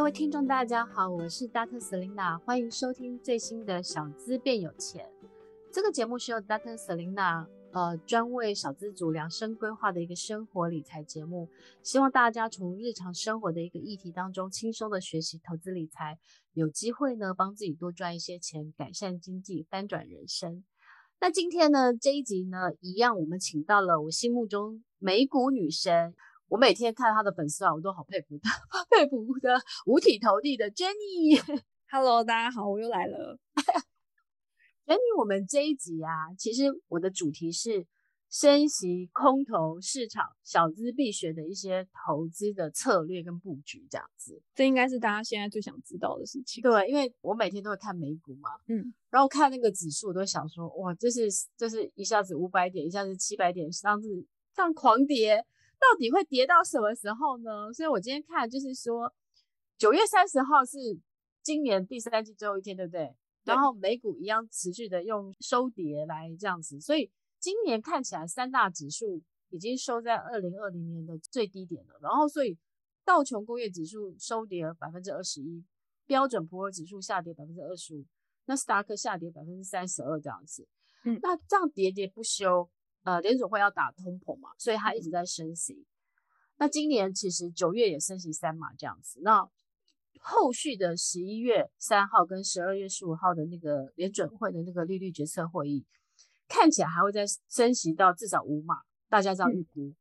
各位听众，大家好，我是 Dr. Selina，欢迎收听最新的小资变有钱。这个节目是由 Dr. Selina 呃专为小资族量身规划的一个生活理财节目，希望大家从日常生活的一个议题当中轻松的学习投资理财，有机会呢帮自己多赚一些钱，改善经济，翻转人生。那今天呢这一集呢一样，我们请到了我心目中美股女神。我每天看他的粉丝啊，我都好佩服他，佩服的五体投地的 Jenny。Hello，大家好，我又来了。Jenny，我们这一集啊，其实我的主题是升息空头市场小资必学的一些投资的策略跟布局，这样子。这应该是大家现在最想知道的事情。对，因为我每天都会看美股嘛，嗯，然后看那个指数，我都想说，哇，这是这是一下子五百点，一下子七百点，上次这样狂跌。到底会跌到什么时候呢？所以我今天看就是说，九月三十号是今年第三季最后一天，对不对？然后美股一样持续的用收跌来这样子，所以今年看起来三大指数已经收在二零二零年的最低点了。然后所以道琼工业指数收跌了百分之二十一，标准普尔指数下跌百分之二十五，那斯达克下跌百分之三十二这样子。嗯，那这样跌跌不休。呃，联准会要打通膨嘛，所以它一直在升息。嗯、那今年其实九月也升息三码这样子。那后续的十一月三号跟十二月十五号的那个联准会的那个利率决策会议，看起来还会再升息到至少五码，大家这样预估。嗯、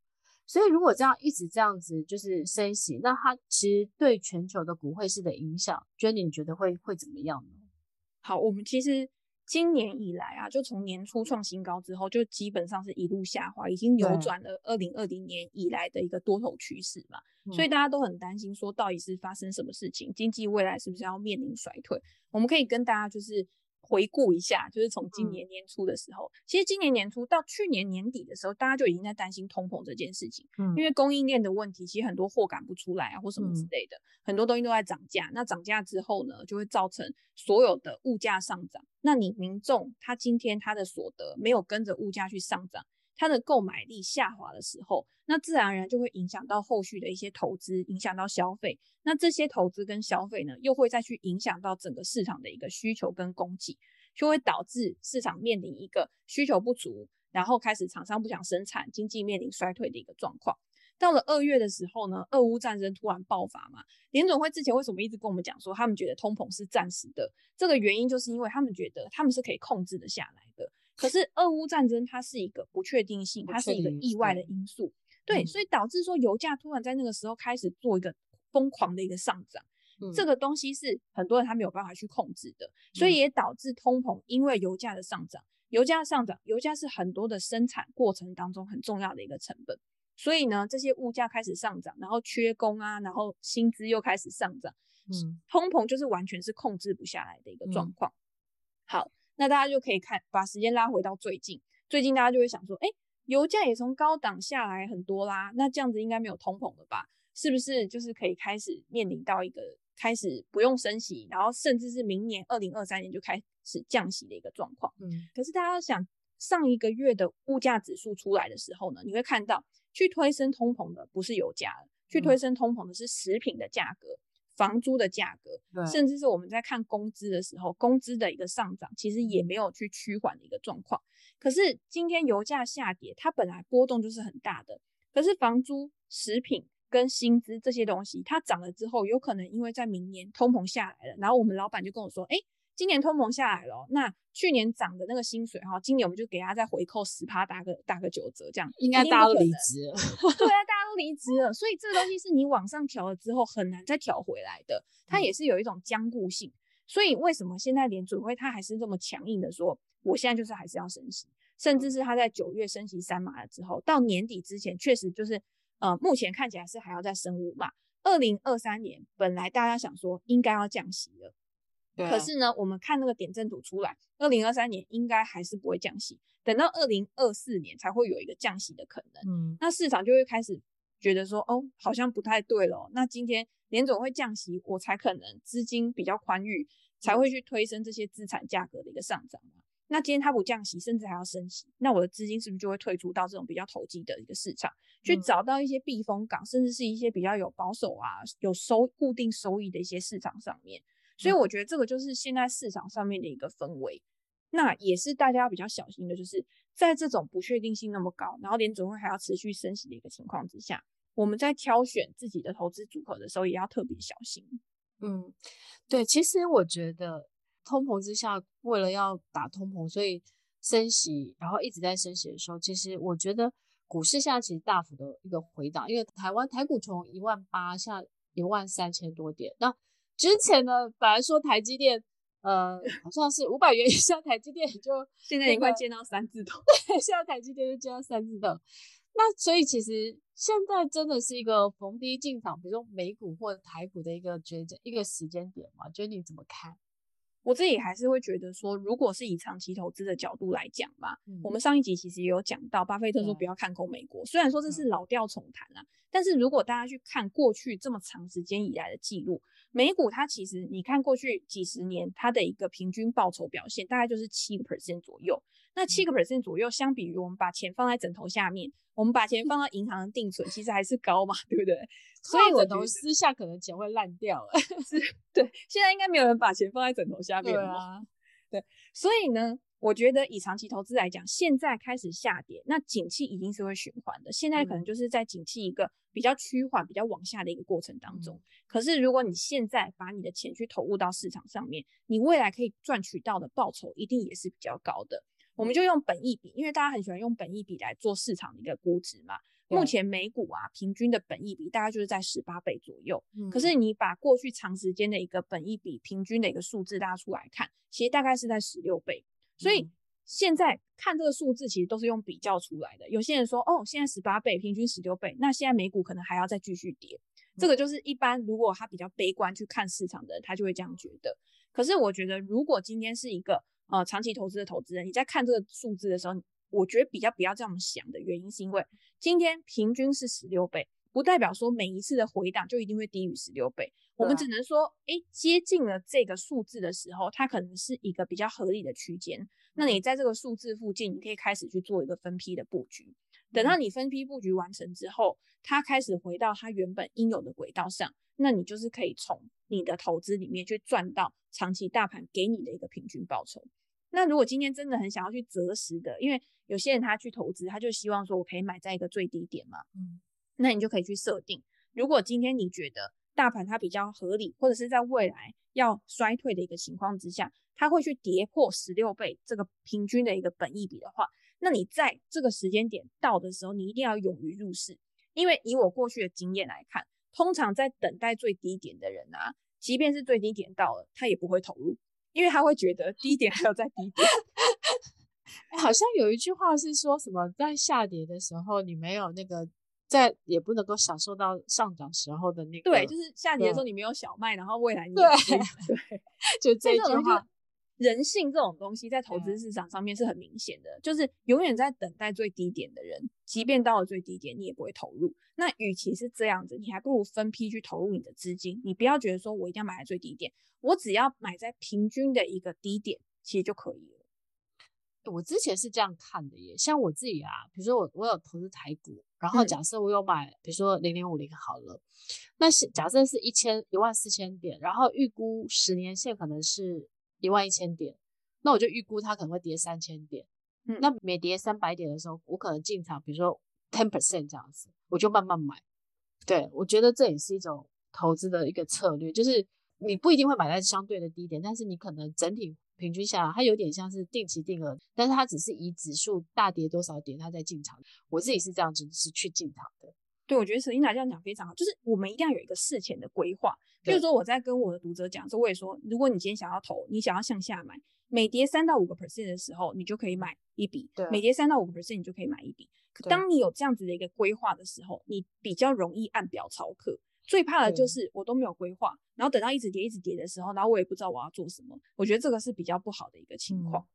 所以如果这样一直这样子就是升息，那它其实对全球的股汇市的影响，Jenny 你觉得会会怎么样呢？好，我们其实。今年以来啊，就从年初创新高之后，就基本上是一路下滑，已经扭转了二零二零年以来的一个多头趋势嘛。嗯、所以大家都很担心，说到底是发生什么事情，经济未来是不是要面临衰退？我们可以跟大家就是。回顾一下，就是从今年年初的时候，嗯、其实今年年初到去年年底的时候，大家就已经在担心通膨这件事情。嗯，因为供应链的问题，其实很多货赶不出来啊，或什么之类的，嗯、很多东西都在涨价。那涨价之后呢，就会造成所有的物价上涨。那你民众他今天他的所得没有跟着物价去上涨。它的购买力下滑的时候，那自然而然就会影响到后续的一些投资，影响到消费。那这些投资跟消费呢，又会再去影响到整个市场的一个需求跟供给，就会导致市场面临一个需求不足，然后开始厂商不想生产，经济面临衰退的一个状况。到了二月的时候呢，俄乌战争突然爆发嘛，联总会之前为什么一直跟我们讲说，他们觉得通膨是暂时的？这个原因就是因为他们觉得他们是可以控制的下来的。可是俄乌战争它是一个不确定性，它是一个意外的因素，对，所以导致说油价突然在那个时候开始做一个疯狂的一个上涨，嗯、这个东西是很多人他没有办法去控制的，所以也导致通膨，因为油价的上涨，油价上涨，油价是很多的生产过程当中很重要的一个成本，所以呢，这些物价开始上涨，然后缺工啊，然后薪资又开始上涨，嗯，通膨就是完全是控制不下来的一个状况，嗯、好。那大家就可以看，把时间拉回到最近，最近大家就会想说，哎，油价也从高档下来很多啦，那这样子应该没有通膨了吧？是不是就是可以开始面临到一个开始不用升息，然后甚至是明年二零二三年就开始降息的一个状况？嗯，可是大家想，上一个月的物价指数出来的时候呢，你会看到去推升通膨的不是油价，去推升通膨的是食品的价格。房租的价格，甚至是我们在看工资的时候，工资的一个上涨，其实也没有去趋缓的一个状况。可是今天油价下跌，它本来波动就是很大的。可是房租、食品跟薪资这些东西，它涨了之后，有可能因为在明年通膨下来了，然后我们老板就跟我说，哎。今年通膨下来了，那去年涨的那个薪水哈，今年我们就给他再回扣十趴，打个打个九折，这样应该大家都离职了。对啊，大家都离职了，所以这个东西是你往上调了之后很难再调回来的，它也是有一种僵固性。所以为什么现在联准会它还是这么强硬的说，我现在就是还是要升息，甚至是他在九月升息三码了之后，到年底之前确实就是呃，目前看起来是还要再升五码。二零二三年本来大家想说应该要降息了。可是呢，我们看那个点阵图出来，二零二三年应该还是不会降息，等到二零二四年才会有一个降息的可能。嗯，那市场就会开始觉得说，哦，好像不太对了。那今天联总会降息，我才可能资金比较宽裕，才会去推升这些资产价格的一个上涨嘛。那今天它不降息，甚至还要升息，那我的资金是不是就会退出到这种比较投机的一个市场，去找到一些避风港，甚至是一些比较有保守啊、有收固定收益的一些市场上面？所以我觉得这个就是现在市场上面的一个氛围。那也是大家要比较小心的，就是在这种不确定性那么高，然后联准会还要持续升息的一个情况之下，我们在挑选自己的投资组合的时候，也要特别小心。嗯，对，其实我觉得。通膨之下，为了要打通膨，所以升息，然后一直在升息的时候，其实我觉得股市现在其实大幅的一个回档，因为台湾台股从一万八下一万三千多点。那之前呢，本来说台积电，呃，好像是五百元以上，台积电就、现在已经快见到三字头，对，现在台积电就见到三字头。那所以其实现在真的是一个逢低进场，比如说美股或者台股的一个抉择一个时间点嘛？觉得你怎么看？我自己还是会觉得说，如果是以长期投资的角度来讲吧，嗯、我们上一集其实也有讲到，巴菲特说不要看空美国。虽然说这是老调重弹啊，但是如果大家去看过去这么长时间以来的记录，美股它其实你看过去几十年它的一个平均报酬表现，大概就是七个 percent 左右。那七个 percent 左右，相比于我们把钱放在枕头下面，我们把钱放到银行的定存，其实还是高嘛，对不对？所以枕头私下可能钱会烂掉了。是，对，现在应该没有人把钱放在枕头下面了。对啊，对，所以呢，我觉得以长期投资来讲，现在开始下跌，那景气一定是会循环的。现在可能就是在景气一个比较趋缓、比较往下的一个过程当中。嗯、可是如果你现在把你的钱去投入到市场上面，你未来可以赚取到的报酬一定也是比较高的。我们就用本益比，因为大家很喜欢用本益比来做市场的一个估值嘛。目前美股啊，平均的本益比大概就是在十八倍左右。嗯。可是你把过去长时间的一个本益比平均的一个数字拉出来看，其实大概是在十六倍。所以现在看这个数字，其实都是用比较出来的。有些人说，哦，现在十八倍，平均十六倍，那现在美股可能还要再继续跌。这个就是一般如果他比较悲观去看市场的人，他就会这样觉得。可是我觉得，如果今天是一个呃，长期投资的投资人，你在看这个数字的时候，我觉得比较不要这样想的原因，是因为今天平均是十六倍，不代表说每一次的回档就一定会低于十六倍。我们只能说，哎，接近了这个数字的时候，它可能是一个比较合理的区间。那你在这个数字附近，你可以开始去做一个分批的布局。等到你分批布局完成之后，它开始回到它原本应有的轨道上，那你就是可以从你的投资里面去赚到长期大盘给你的一个平均报酬。那如果今天真的很想要去择时的，因为有些人他去投资，他就希望说我可以买在一个最低点嘛，嗯，那你就可以去设定，如果今天你觉得大盘它比较合理，或者是在未来要衰退的一个情况之下，它会去跌破十六倍这个平均的一个本益比的话，那你在这个时间点到的时候，你一定要勇于入市，因为以我过去的经验来看，通常在等待最低点的人啊，即便是最低点到了，他也不会投入。因为他会觉得低点还有在低点，好像有一句话是说什么，在下跌的时候，你没有那个在，也不能够享受到上涨时候的那个。对，就是下跌的时候你没有小麦，然后未来你对 对，就这句话。人性这种东西在投资市场上面是很明显的，就是永远在等待最低点的人，即便到了最低点，你也不会投入。那与其是这样子，你还不如分批去投入你的资金。你不要觉得说我一定要买在最低点，我只要买在平均的一个低点，其实就可以了。我之前是这样看的耶，像我自己啊，比如说我我有投资台股，然后假设我有买，比如说零零五零好了，那是假设是一千一万四千点，然后预估十年线可能是。一万一千点，那我就预估它可能会跌三千点。嗯，那每跌三百点的时候，我可能进场，比如说 ten percent 这样子，我就慢慢买。对，我觉得这也是一种投资的一个策略，就是你不一定会买在相对的低点，但是你可能整体平均下来，它有点像是定期定额，但是它只是以指数大跌多少点，它再进场。我自己是这样子，是去进场的。对，我觉得 Selina 这样讲非常好，就是我们一定要有一个事前的规划。比如说我在跟我的读者讲说，我也说，如果你今天想要投，你想要向下买，每跌三到五个 percent 的时候，你就可以买一笔；每跌三到五个 percent，你就可以买一笔。可当你有这样子的一个规划的时候，你比较容易按表操课。最怕的就是我都没有规划，然后等到一直跌一直跌的时候，然后我也不知道我要做什么。我觉得这个是比较不好的一个情况。嗯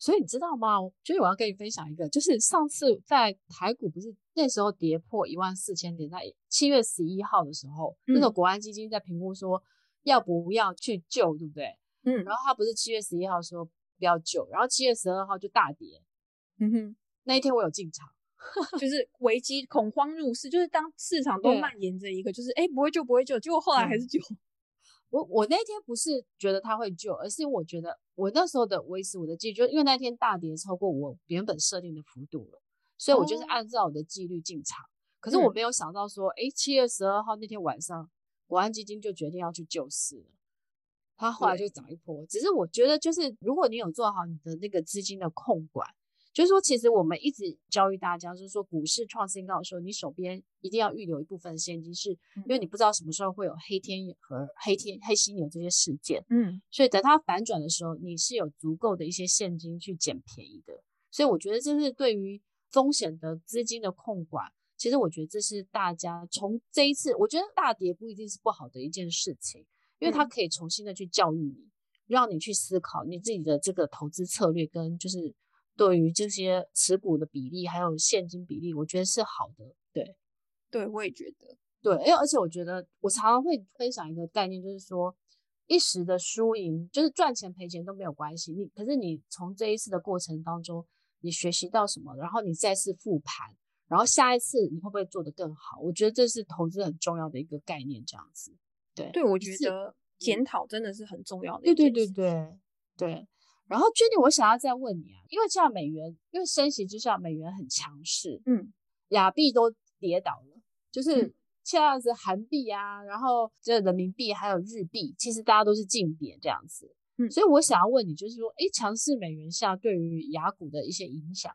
所以你知道吗？所以我要跟你分享一个，就是上次在台股不是那时候跌破一万四千点，在七月十一号的时候，嗯、那个国安基金在评估说要不要去救，对不对？嗯，然后他不是七月十一号说不要救，然后七月十二号就大跌。嗯哼，那一天我有进场，就是危机恐慌入市，就是当市场都蔓延着一个，就是哎不会救不会救，结果后来还是救。我我那天不是觉得他会救，而是我觉得我那时候的维持我的纪律，就因为那天大跌超过我原本设定的幅度了，所以我就是按照我的纪律进场。哦、可是我没有想到说，哎、嗯，七月十二号那天晚上，国安基金就决定要去救市了，它后来就涨一波。只是我觉得，就是如果你有做好你的那个资金的控管。就是说，其实我们一直教育大家，就是说，股市创新高的时候，你手边一定要预留一部分现金，是因为你不知道什么时候会有黑天和黑天黑犀牛这些事件。嗯，所以等它反转的时候，你是有足够的一些现金去捡便宜的。所以我觉得这是对于风险的资金的控管，其实我觉得这是大家从这一次，我觉得大跌不一定是不好的一件事情，因为它可以重新的去教育你，让你去思考你自己的这个投资策略跟就是。对于这些持股的比例还有现金比例，我觉得是好的。对，对，我也觉得。对，因为而且我觉得我常常会分享一个概念，就是说一时的输赢，就是赚钱赔钱都没有关系。你可是你从这一次的过程当中，你学习到什么，然后你再次复盘，然后下一次你会不会做得更好？我觉得这是投资很重要的一个概念，这样子。对，对，我觉得检讨真的是很重要的。对对对对对。然后，Jenny，我想要再问你啊，因为这样美元，因为升息之下美元很强势，嗯，亚币都跌倒了，就是像样子韩币啊，然后这人民币还有日币，其实大家都是净贬这样子，嗯，所以我想要问你，就是说，诶，强势美元下对于亚股的一些影响，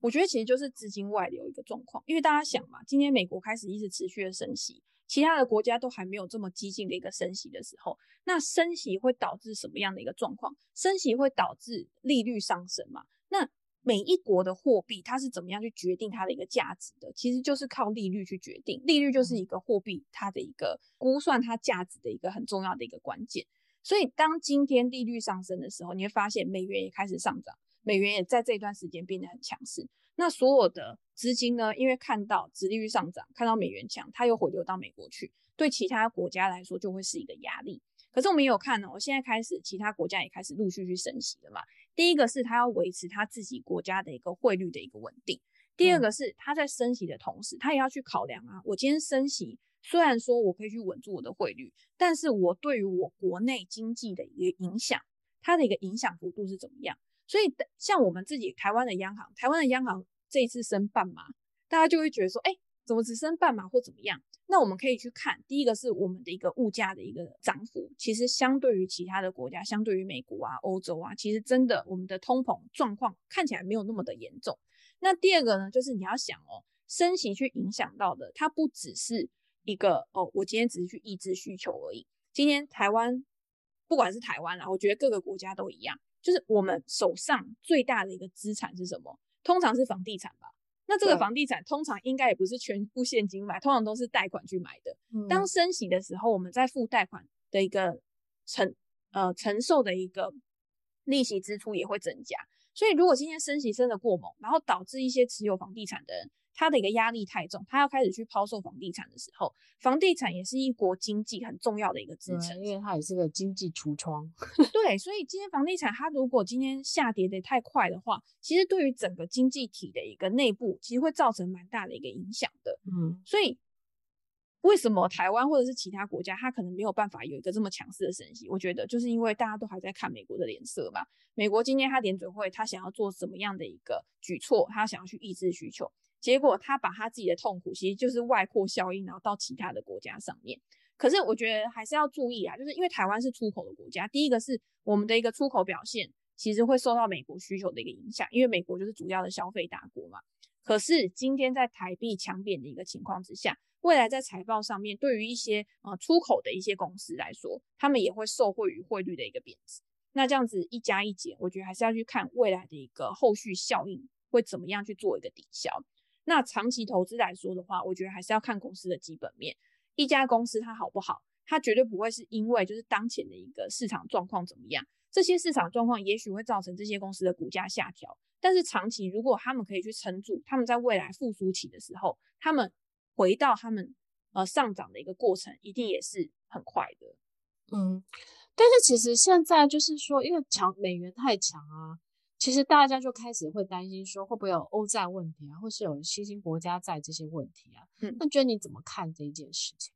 我觉得其实就是资金外流一个状况，因为大家想嘛，今天美国开始一直持续的升息。其他的国家都还没有这么激进的一个升息的时候，那升息会导致什么样的一个状况？升息会导致利率上升嘛？那每一国的货币它是怎么样去决定它的一个价值的？其实就是靠利率去决定，利率就是一个货币它的一个估算它价值的一个很重要的一个关键。所以当今天利率上升的时候，你会发现美元也开始上涨，美元也在这段时间变得很强势。那所有的资金呢，因为看到殖利率上涨，看到美元强，它又回流到美国去，对其他国家来说就会是一个压力。可是我们也有看哦，现在开始其他国家也开始陆续去升息了嘛。第一个是它要维持它自己国家的一个汇率的一个稳定，第二个是它在升息的同时，它也要去考量啊，我今天升息，虽然说我可以去稳住我的汇率，但是我对于我国内经济的一个影响，它的一个影响幅度是怎么样？所以，像我们自己台湾的央行，台湾的央行这一次升半码，大家就会觉得说，哎，怎么只升半码或怎么样？那我们可以去看，第一个是我们的一个物价的一个涨幅，其实相对于其他的国家，相对于美国啊、欧洲啊，其实真的我们的通膨状况看起来没有那么的严重。那第二个呢，就是你要想哦，升息去影响到的，它不只是一个哦，我今天只是去抑制需求而已。今天台湾，不管是台湾啦，我觉得各个国家都一样。就是我们手上最大的一个资产是什么？通常是房地产吧。那这个房地产通常应该也不是全部现金买，通常都是贷款去买的。嗯。当升息的时候，我们在付贷款的一个承呃承受的一个利息支出也会增加。所以如果今天升息升的过猛，然后导致一些持有房地产的人，他的一个压力太重，他要开始去抛售房地产的时候，房地产也是一国经济很重要的一个支撑，因为它也是个经济橱窗。对，所以今天房地产它如果今天下跌的太快的话，其实对于整个经济体的一个内部，其实会造成蛮大的一个影响的。嗯，所以为什么台湾或者是其他国家，它可能没有办法有一个这么强势的升息？我觉得就是因为大家都还在看美国的脸色嘛。美国今天它联准会，它想要做什么样的一个举措？它想要去抑制需求。结果他把他自己的痛苦，其实就是外扩效应，然后到其他的国家上面。可是我觉得还是要注意啊，就是因为台湾是出口的国家，第一个是我们的一个出口表现，其实会受到美国需求的一个影响，因为美国就是主要的消费大国嘛。可是今天在台币强贬的一个情况之下，未来在财报上面，对于一些呃出口的一些公司来说，他们也会受惠于汇率的一个贬值。那这样子一加一减，我觉得还是要去看未来的一个后续效应会怎么样去做一个抵消。那长期投资来说的话，我觉得还是要看公司的基本面。一家公司它好不好，它绝对不会是因为就是当前的一个市场状况怎么样，这些市场状况也许会造成这些公司的股价下调。但是长期如果他们可以去撑住，他们在未来复苏期的时候，他们回到他们呃上涨的一个过程，一定也是很快的。嗯。但是其实现在就是说，因为强美元太强啊，其实大家就开始会担心说，会不会有欧债问题啊，或是有新兴国家债这些问题啊？嗯，那觉得你怎么看这一件事情？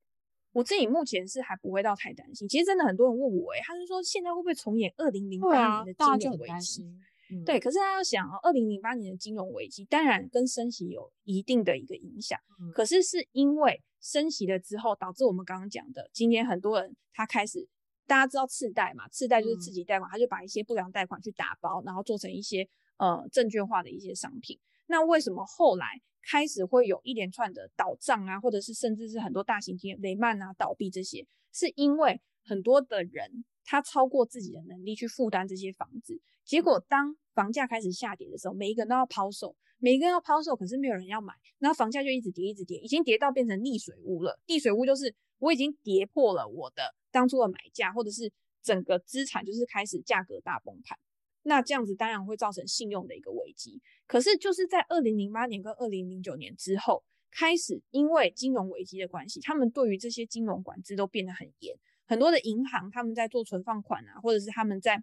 我自己目前是还不会到太担心。其实真的很多人问我、欸，哎，他是说现在会不会重演二零零八年的金融危机？嗯、对，可是他要想哦，二零零八年的金融危机当然跟升息有一定的一个影响，嗯、可是是因为升息了之后，导致我们刚刚讲的，今天很多人他开始，大家知道次贷嘛，次贷就是次级贷款，嗯、他就把一些不良贷款去打包，然后做成一些呃证券化的一些商品。那为什么后来开始会有一连串的倒账啊，或者是甚至是很多大型企业雷曼啊倒闭这些，是因为很多的人他超过自己的能力去负担这些房子。结果，当房价开始下跌的时候，每一个人都要抛售，每一个人要抛售，可是没有人要买，然后房价就一直跌，一直跌，已经跌到变成溺水屋了。溺水屋就是我已经跌破了我的当初的买价，或者是整个资产就是开始价格大崩盘。那这样子当然会造成信用的一个危机。可是就是在二零零八年跟二零零九年之后，开始因为金融危机的关系，他们对于这些金融管制都变得很严，很多的银行他们在做存放款啊，或者是他们在。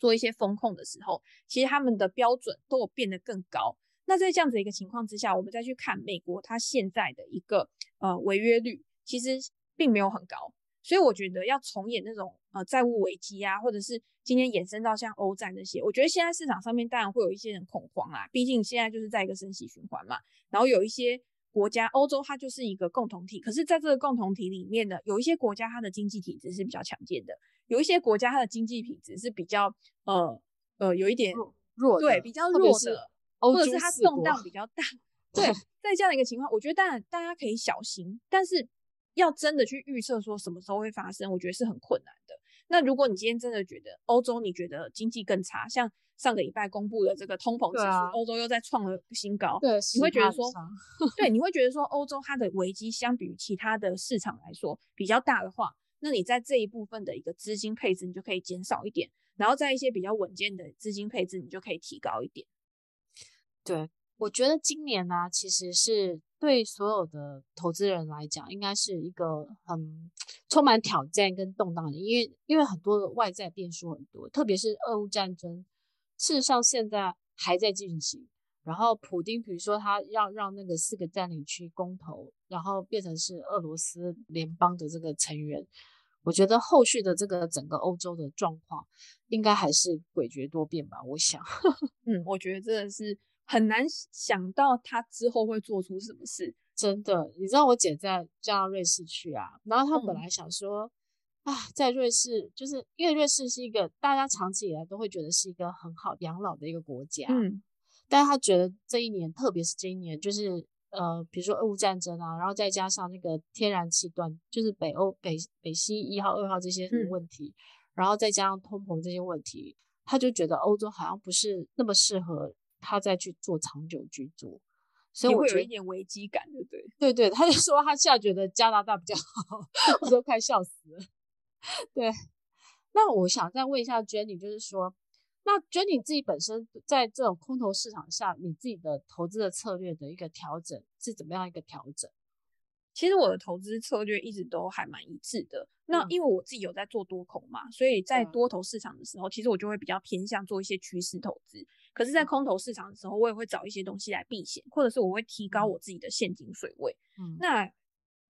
做一些风控的时候，其实他们的标准都有变得更高。那在这样子一个情况之下，我们再去看美国，它现在的一个呃违约率其实并没有很高。所以我觉得要重演那种呃债务危机啊，或者是今天衍生到像欧债那些，我觉得现在市场上面当然会有一些人恐慌啦，毕竟现在就是在一个升息循环嘛，然后有一些。国家欧洲它就是一个共同体，可是在这个共同体里面呢，有一些国家它的经济体质是比较强健的，有一些国家它的经济体质是比较呃呃有一点弱，弱对，比较弱的，或者是它动荡比较大。对，在这样的一个情况，我觉得当然大家可以小心，但是要真的去预测说什么时候会发生，我觉得是很困难的。那如果你今天真的觉得欧洲你觉得经济更差，像。上个礼拜公布的这个通膨指数，欧洲又在创了新高。对，你会觉得说，对，你会觉得说，欧洲它的危机相比于其他的市场来说比较大的话，那你在这一部分的一个资金配置，你就可以减少一点，然后在一些比较稳健的资金配置，你就可以提高一点。对，我觉得今年呢、啊，其实是对所有的投资人来讲，应该是一个很充满挑战跟动荡的，因为因为很多的外在变数很多，特别是俄乌战争。事实上，现在还在进行。然后，普丁比如说他要让那个四个占领区公投，然后变成是俄罗斯联邦的这个成员。我觉得后续的这个整个欧洲的状况，应该还是诡谲多变吧。我想，嗯，我觉得真的是很难想到他之后会做出什么事。真的，你知道我姐在嫁到瑞士去啊，然后她本来想说。嗯啊，在瑞士，就是因为瑞士是一个大家长期以来都会觉得是一个很好养老的一个国家，嗯，但是他觉得这一年，特别是这一年，就是呃，比如说俄乌战争啊，然后再加上那个天然气断，就是北欧北北溪一号、二号这些问题，嗯，然后再加上通膨这些问题，她就觉得欧洲好像不是那么适合他再去做长久居住，所以我会有一点危机感，对不对？对对，他就说他现在觉得加拿大比较好，我都快笑死了。对，那我想再问一下 Jenny，就是说，那 Jenny 自己本身在这种空头市场下，你自己的投资的策略的一个调整是怎么样一个调整？其实我的投资策略一直都还蛮一致的。那因为我自己有在做多空嘛，所以在多头市场的时候，其实我就会比较偏向做一些趋势投资。可是，在空头市场的时候，我也会找一些东西来避险，或者是我会提高我自己的现金水位。嗯，那。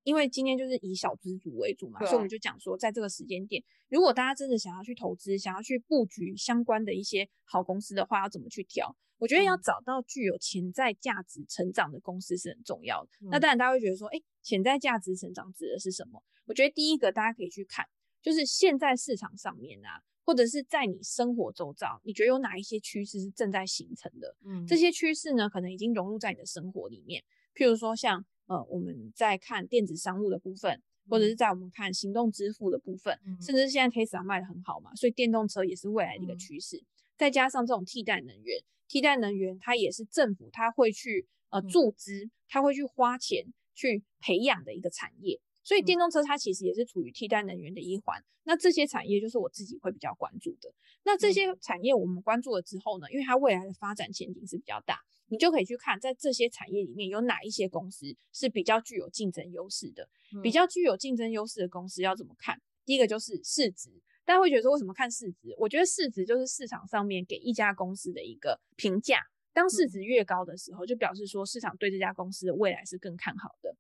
因为今天就是以小资族为主嘛，对所以我们就讲说，在这个时间点，如果大家真的想要去投资，想要去布局相关的一些好公司的话，要怎么去挑？我觉得要找到具有潜在价值成长的公司是很重要的。嗯、那当然，大家会觉得说，诶，潜在价值成长指的是什么？我觉得第一个大家可以去看，就是现在市场上面啊，或者是在你生活周遭，你觉得有哪一些趋势是正在形成的？嗯，这些趋势呢，可能已经融入在你的生活里面，譬如说像。呃，我们在看电子商务的部分，或者是在我们看行动支付的部分，嗯、甚至是现在 Tesla 卖的很好嘛，所以电动车也是未来的一个趋势。嗯、再加上这种替代能源，替代能源它也是政府它会去呃注资，它会去花钱去培养的一个产业。所以电动车它其实也是处于替代能源的一环。那这些产业就是我自己会比较关注的。那这些产业我们关注了之后呢，因为它未来的发展前景是比较大。你就可以去看，在这些产业里面有哪一些公司是比较具有竞争优势的。比较具有竞争优势的公司要怎么看？第一个就是市值，大家会觉得说，为什么看市值？我觉得市值就是市场上面给一家公司的一个评价。当市值越高的时候，就表示说市场对这家公司的未来是更看好的。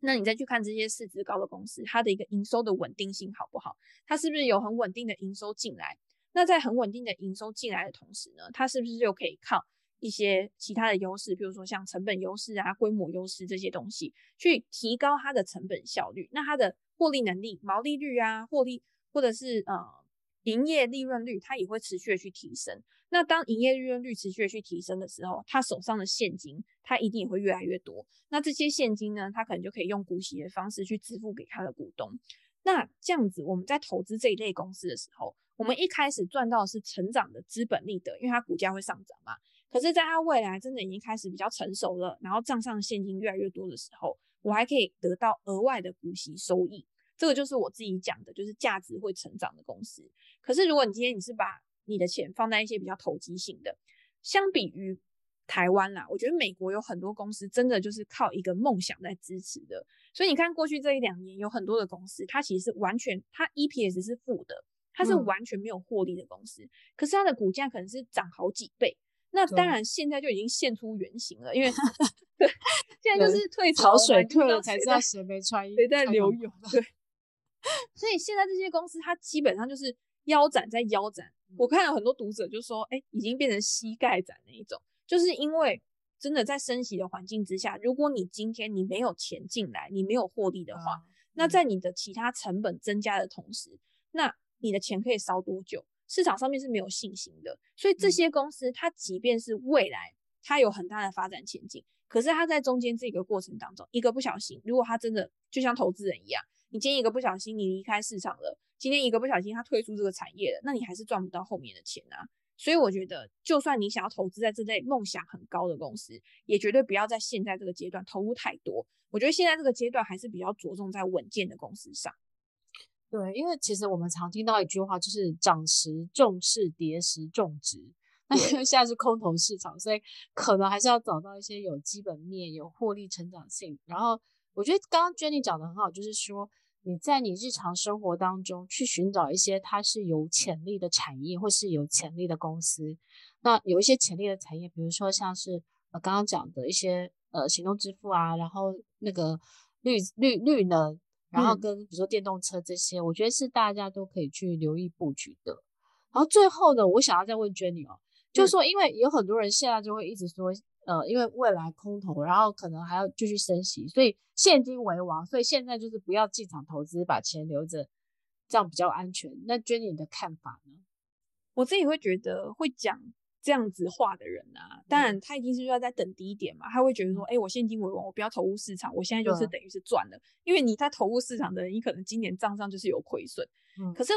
那你再去看这些市值高的公司，它的一个营收的稳定性好不好？它是不是有很稳定的营收进来？那在很稳定的营收进来的同时呢，它是不是就可以靠一些其他的优势，比如说像成本优势啊、规模优势这些东西，去提高它的成本效率？那它的获利能力、毛利率啊、获利或者是呃营业利润率，它也会持续的去提升。那当营业利润率持续的去提升的时候，他手上的现金，他一定也会越来越多。那这些现金呢，他可能就可以用股息的方式去支付给他的股东。那这样子，我们在投资这一类公司的时候，我们一开始赚到的是成长的资本利得，因为它股价会上涨嘛。可是，在它未来真的已经开始比较成熟了，然后账上的现金越来越多的时候，我还可以得到额外的股息收益。这个就是我自己讲的，就是价值会成长的公司。可是，如果你今天你是把你的钱放在一些比较投机性的，相比于台湾啦，我觉得美国有很多公司真的就是靠一个梦想在支持的。所以你看过去这一两年有很多的公司，它其实是完全它 EPS 是负的，它是完全没有获利的公司。嗯、可是它的股价可能是涨好几倍。那当然现在就已经现出原形了，因为 对，现在就是退潮水退了才知道谁没穿衣服，谁在流泳。对，所以现在这些公司它基本上就是。腰斩在腰斩，我看到很多读者就说，哎、欸，已经变成膝盖斩那一种，就是因为真的在升息的环境之下，如果你今天你没有钱进来，你没有获利的话，嗯、那在你的其他成本增加的同时，那你的钱可以烧多久？市场上面是没有信心的，所以这些公司它即便是未来它有很大的发展前景，可是它在中间这个过程当中，一个不小心，如果它真的就像投资人一样，你今天一个不小心你离开市场了。今天一个不小心，他退出这个产业了，那你还是赚不到后面的钱啊。所以我觉得，就算你想要投资在这类梦想很高的公司，也绝对不要在现在这个阶段投入太多。我觉得现在这个阶段还是比较着重在稳健的公司上。对，因为其实我们常听到一句话，就是涨时重视，跌时重值。那因为 现在是空头市场，所以可能还是要找到一些有基本面、有获利成长性。然后，我觉得刚刚 Jenny 讲的很好，就是说。你在你日常生活当中去寻找一些它是有潜力的产业或是有潜力的公司，那有一些潜力的产业，比如说像是呃刚刚讲的一些呃行动支付啊，然后那个绿绿绿能，然后跟比如说电动车这些，嗯、我觉得是大家都可以去留意布局的。然后最后呢，我想要再问 Jenny 哦，就是说因为有很多人现在就会一直说。呃，因为未来空头，然后可能还要继续升息，所以现金为王，所以现在就是不要进场投资，把钱留着，这样比较安全。那 Jenny 你的看法呢？我自己会觉得会讲这样子话的人啊，当然他一定是要在等低点嘛，他会觉得说，哎、欸，我现金为王，我不要投入市场，我现在就是等于是赚了，因为你他投入市场的人，你可能今年账上就是有亏损，嗯，可是。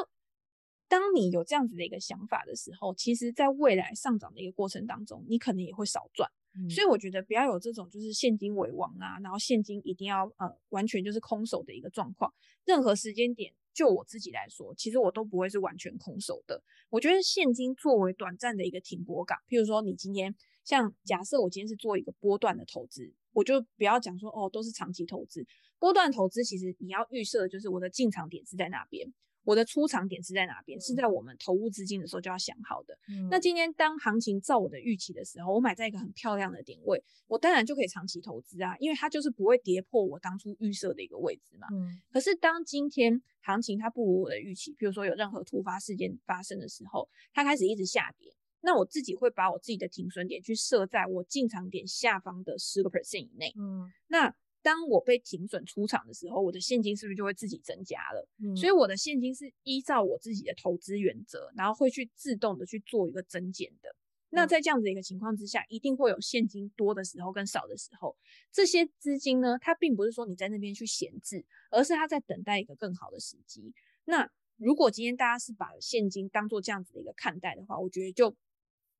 当你有这样子的一个想法的时候，其实在未来上涨的一个过程当中，你可能也会少赚。嗯、所以我觉得不要有这种就是现金为王啊，然后现金一定要呃完全就是空手的一个状况。任何时间点，就我自己来说，其实我都不会是完全空手的。我觉得现金作为短暂的一个停泊港，譬如说你今天像假设我今天是做一个波段的投资，我就不要讲说哦都是长期投资。波段投资其实你要预设的就是我的进场点是在哪边。我的出场点是在哪边？嗯、是在我们投入资金的时候就要想好的。嗯、那今天当行情照我的预期的时候，我买在一个很漂亮的点位，我当然就可以长期投资啊，因为它就是不会跌破我当初预设的一个位置嘛。嗯、可是当今天行情它不如我的预期，比如说有任何突发事件发生的时候，它开始一直下跌，那我自己会把我自己的停损点去设在我进场点下方的十个 percent 以内。嗯，那。当我被停损出场的时候，我的现金是不是就会自己增加了？嗯，所以我的现金是依照我自己的投资原则，然后会去自动的去做一个增减的。那在这样子的一个情况之下，一定会有现金多的时候跟少的时候。这些资金呢，它并不是说你在那边去闲置，而是它在等待一个更好的时机。那如果今天大家是把现金当做这样子的一个看待的话，我觉得就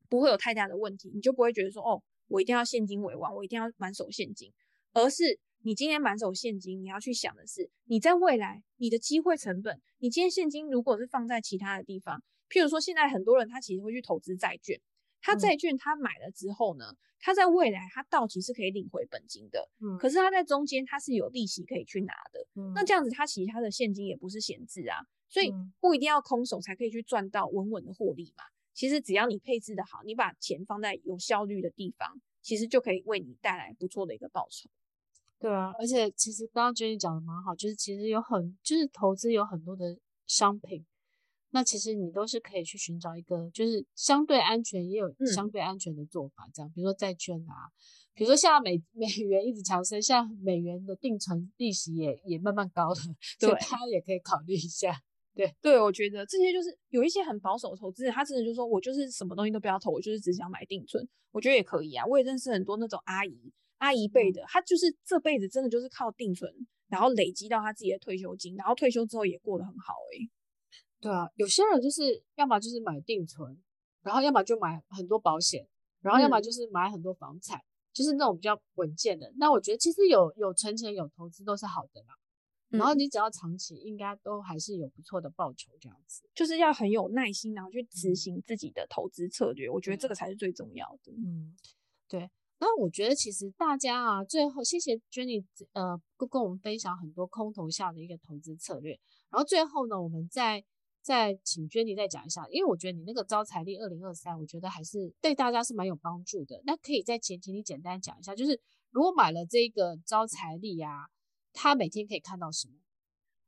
不会有太大的问题，你就不会觉得说哦，我一定要现金为王，我一定要满手现金，而是。你今天满手现金，你要去想的是，你在未来你的机会成本。你今天现金如果是放在其他的地方，譬如说现在很多人他其实会去投资债券，他债券他买了之后呢，嗯、他在未来他到期是可以领回本金的，嗯，可是他在中间他是有利息可以去拿的，嗯，那这样子他其实他的现金也不是闲置啊，所以不一定要空手才可以去赚到稳稳的获利嘛。其实只要你配置的好，你把钱放在有效率的地方，其实就可以为你带来不错的一个报酬。对啊，而且其实刚刚 Jenny 讲的蛮好，就是其实有很就是投资有很多的商品，那其实你都是可以去寻找一个就是相对安全也有相对安全的做法，这样，嗯、比如说债券啊，比如说现在美 美元一直强升，现在美元的定存利息也也慢慢高了，对所以他也可以考虑一下。对对，我觉得这些就是有一些很保守的投资人，他真的就是说我就是什么东西都不要投，我就是只想买定存，我觉得也可以啊。我也认识很多那种阿姨。阿姨辈的，他就是这辈子真的就是靠定存，然后累积到他自己的退休金，然后退休之后也过得很好诶、欸。对啊，有些人就是要么就是买定存，然后要么就买很多保险，然后要么就是买很多房产，嗯、就是那种比较稳健的。那我觉得其实有有存钱有投资都是好的啦。然后你只要长期，应该都还是有不错的报酬这样子。就是要很有耐心，然后去执行自己的投资策略。嗯、我觉得这个才是最重要的。嗯，对。那我觉得其实大家啊，最后谢谢 Jenny，呃，跟跟我们分享很多空头下的一个投资策略。然后最后呢，我们再再请 Jenny 再讲一下，因为我觉得你那个招财历二零二三，我觉得还是对大家是蛮有帮助的。那可以在前提你简单讲一下，就是如果买了这个招财历啊，他每天可以看到什么？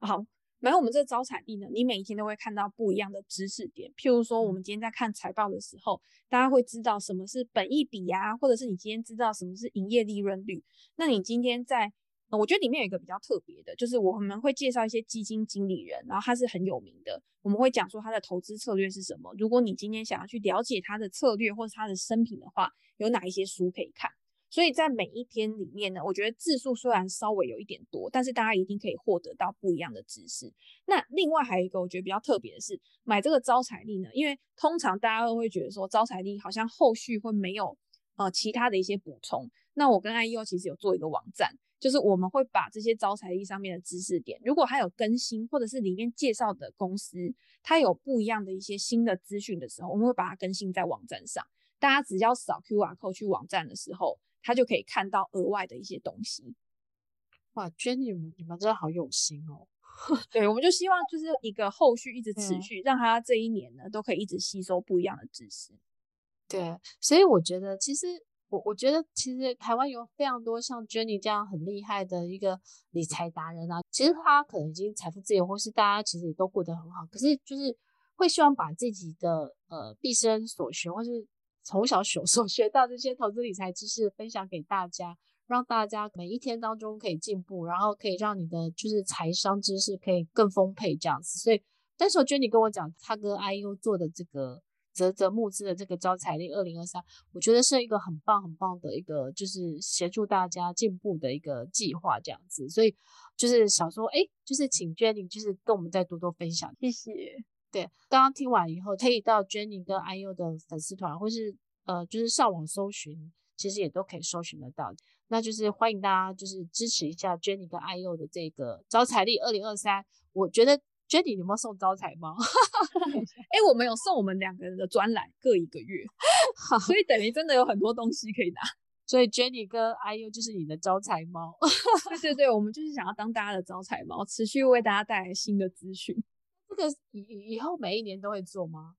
好。然后我们这个招财历呢，你每一天都会看到不一样的知识点。譬如说，我们今天在看财报的时候，大家会知道什么是本益比啊，或者是你今天知道什么是营业利润率。那你今天在，我觉得里面有一个比较特别的，就是我们会介绍一些基金经理人，然后他是很有名的，我们会讲说他的投资策略是什么。如果你今天想要去了解他的策略或者他的生平的话，有哪一些书可以看？所以在每一天里面呢，我觉得字数虽然稍微有一点多，但是大家一定可以获得到不一样的知识。那另外还有一个我觉得比较特别的是，买这个招财力呢，因为通常大家都会觉得说招财力好像后续会没有呃其他的一些补充。那我跟 IEO 其实有做一个网站，就是我们会把这些招财力上面的知识点，如果还有更新或者是里面介绍的公司它有不一样的一些新的资讯的时候，我们会把它更新在网站上。大家只要扫 QR code 去网站的时候。他就可以看到额外的一些东西。哇，Jenny，你们你们真的好有心哦。对，我们就希望就是一个后续一直持续，嗯、让他这一年呢都可以一直吸收不一样的知识。对，所以我觉得其实我我觉得其实台湾有非常多像 Jenny 这样很厉害的一个理财达人啊。其实他可能已经财富自由，或是大家其实也都过得很好，可是就是会希望把自己的呃毕生所学或是。从小学 所学到这些投资理财知识分享给大家，让大家每一天当中可以进步，然后可以让你的就是财商知识可以更丰沛这样子。所以，但是我觉得你跟我讲他跟 IU 做的这个泽泽募资的这个招财令二零二三，我觉得是一个很棒很棒的一个就是协助大家进步的一个计划这样子。所以就是想说，哎，就是请 Jenny 就是跟我们再多多分享，谢谢。对，刚刚听完以后，可以到 Jenny 跟 IEO 的粉丝团，或是呃，就是上网搜寻，其实也都可以搜寻得到。那就是欢迎大家就是支持一下 Jenny 跟 IEO 的这个招财力二零二三。我觉得 Jenny 有没有送招财猫？哎、欸，我们有送我们两个人的专栏各一个月，好所以等于真的有很多东西可以拿。所以 Jenny 跟 IEO 就是你的招财猫。对对对，我们就是想要当大家的招财猫，持续为大家带来新的资讯。这个以以后每一年都会做吗？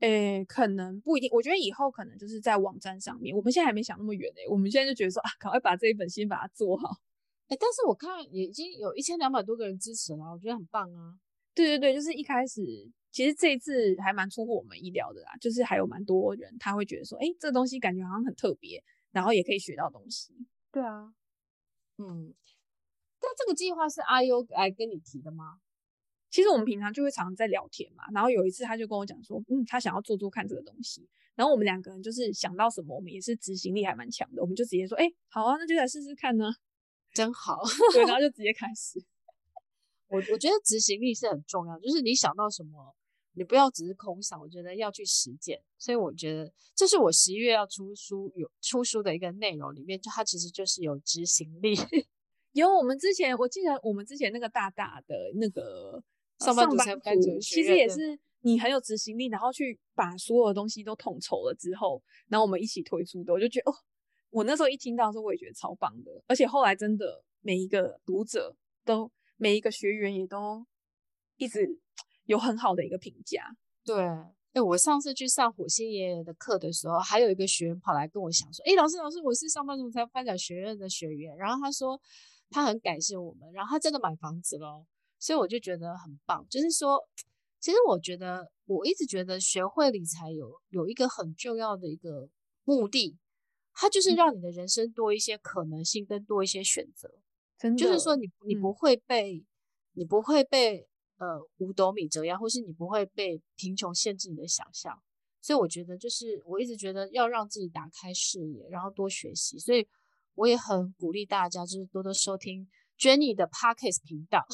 诶，可能不一定。我觉得以后可能就是在网站上面。我们现在还没想那么远诶，我们现在就觉得说啊，赶快把这一本先把它做好。诶，但是我看已经有一千两百多个人支持了，我觉得很棒啊。对对对，就是一开始其实这一次还蛮出乎我们意料的啦，就是还有蛮多人他会觉得说，哎，这个东西感觉好像很特别，然后也可以学到东西。对啊，嗯，但这个计划是 IEO 来跟你提的吗？其实我们平常就会常常在聊天嘛，然后有一次他就跟我讲说，嗯，他想要做做看这个东西，然后我们两个人就是想到什么，我们也是执行力还蛮强的，我们就直接说，哎，好啊，那就来试试看呢，真好，对，然后 就直接开始。我我觉得执行力是很重要，就是你想到什么，你不要只是空想，我觉得要去实践。所以我觉得这是我十一月要出书有出书的一个内容里面，就它其实就是有执行力。有我们之前，我记得我们之前那个大大的那个。上班族才其实也是你很有执行力，然后去把所有的东西都统筹了之后，然后我们一起推出的，我就觉得哦，我那时候一听到的时候，我也觉得超棒的。而且后来真的每一个读者都，每一个学员也都一直 有很好的一个评价。对，哎、欸，我上次去上火星爷爷的课的时候，还有一个学员跑来跟我讲说：“哎、欸，老师，老师，我是上班族才发展学院的学员。”然后他说他很感谢我们，然后他真的买房子了，所以我就觉得很棒。就是说，其实我觉得我一直觉得学会理财有有一个很重要的一个目的，它就是让你的人生多一些可能性，跟多一些选择。真的，就是说你你不会被、嗯、你不会被呃五斗米折腰，或是你不会被贫穷限制你的想象。所以我觉得，就是我一直觉得要让自己打开视野，然后多学习。所以我也很鼓励大家，就是多多收听 Jenny 的 Podcast 频道，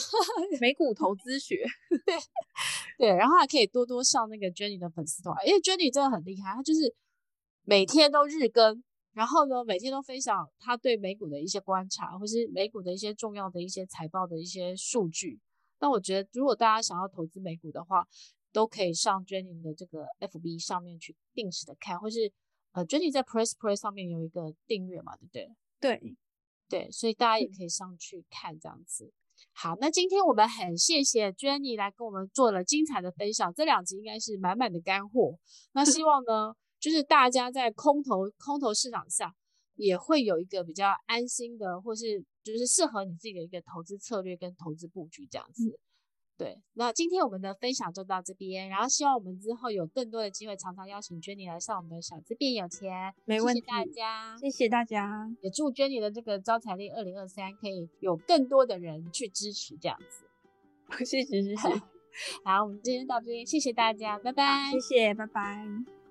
美股投资学。对对，然后还可以多多上那个 Jenny 的粉丝团，因为 Jenny 真的很厉害，她就是每天都日更。然后呢，每天都分享她对美股的一些观察，或是美股的一些重要的一些财报的一些数据。那我觉得，如果大家想要投资美股的话，都可以上 Jenny 的这个 FB 上面去定时的看，或是呃，Jenny 在 Press Play 上面有一个订阅嘛，对不对？对对，所以大家也可以上去看这样子。好，那今天我们很谢谢 Jenny 来跟我们做了精彩的分享，这两集应该是满满的干货。那希望呢。就是大家在空头空头市场下，也会有一个比较安心的，或是就是适合你自己的一个投资策略跟投资布局这样子。嗯、对，那今天我们的分享就到这边，然后希望我们之后有更多的机会，常常邀请 Jenny 来上我们的小资变有钱。没问题，谢谢大家，谢谢大家，也祝 Jenny 的这个招财力二零二三可以有更多的人去支持这样子。谢谢谢谢，好，我们今天到这边，谢谢大家，拜拜，谢谢，拜拜。